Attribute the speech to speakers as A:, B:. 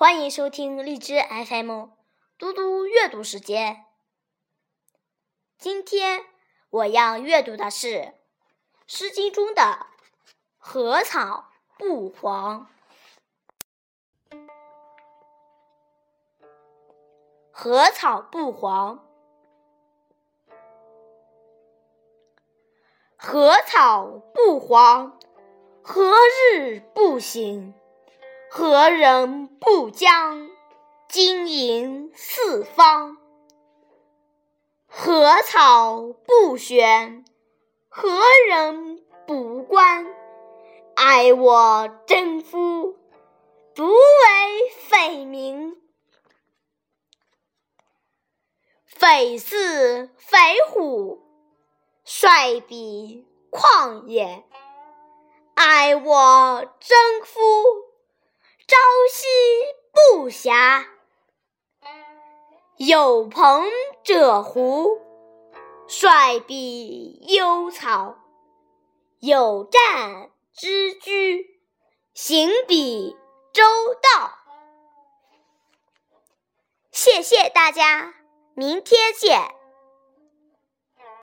A: 欢迎收听荔枝 FM 嘟嘟阅读时间。今天我要阅读的是《诗经》中的《禾草不黄》。禾草不黄，禾草不黄，何日不醒？何人不将金银四方？何草不选，何人不观？爱我征夫，独为匪民。匪似匪虎，率彼旷野，爱我征夫。不暇，有朋者胡，率彼幽草，有战之居，行彼周道。谢谢大家，明天见。